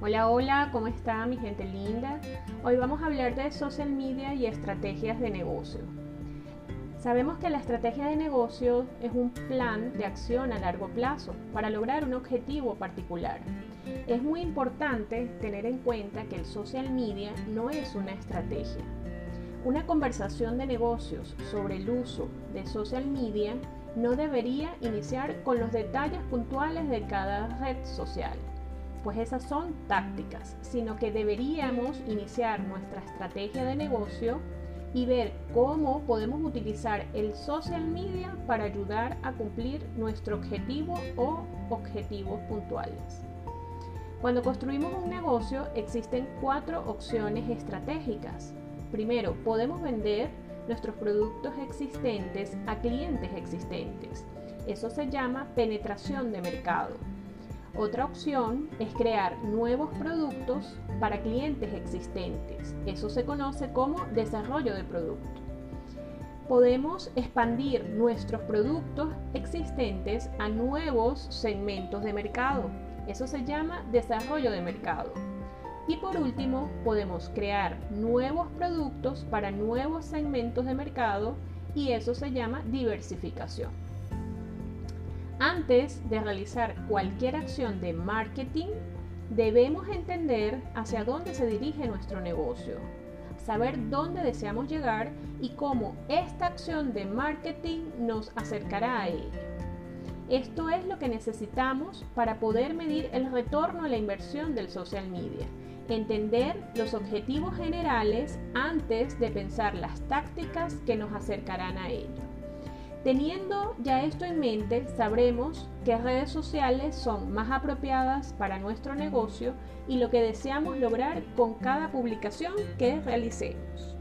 Hola, hola, ¿cómo está mi gente linda? Hoy vamos a hablar de social media y estrategias de negocio. Sabemos que la estrategia de negocio es un plan de acción a largo plazo para lograr un objetivo particular. Es muy importante tener en cuenta que el social media no es una estrategia. Una conversación de negocios sobre el uso de social media no debería iniciar con los detalles puntuales de cada red social pues esas son tácticas, sino que deberíamos iniciar nuestra estrategia de negocio y ver cómo podemos utilizar el social media para ayudar a cumplir nuestro objetivo o objetivos puntuales. Cuando construimos un negocio existen cuatro opciones estratégicas. Primero, podemos vender nuestros productos existentes a clientes existentes. Eso se llama penetración de mercado. Otra opción es crear nuevos productos para clientes existentes. Eso se conoce como desarrollo de producto. Podemos expandir nuestros productos existentes a nuevos segmentos de mercado. Eso se llama desarrollo de mercado. Y por último, podemos crear nuevos productos para nuevos segmentos de mercado y eso se llama diversificación. Antes de realizar cualquier acción de marketing, debemos entender hacia dónde se dirige nuestro negocio, saber dónde deseamos llegar y cómo esta acción de marketing nos acercará a ello. Esto es lo que necesitamos para poder medir el retorno a la inversión del social media, entender los objetivos generales antes de pensar las tácticas que nos acercarán a ello. Teniendo ya esto en mente, sabremos qué redes sociales son más apropiadas para nuestro negocio y lo que deseamos lograr con cada publicación que realicemos.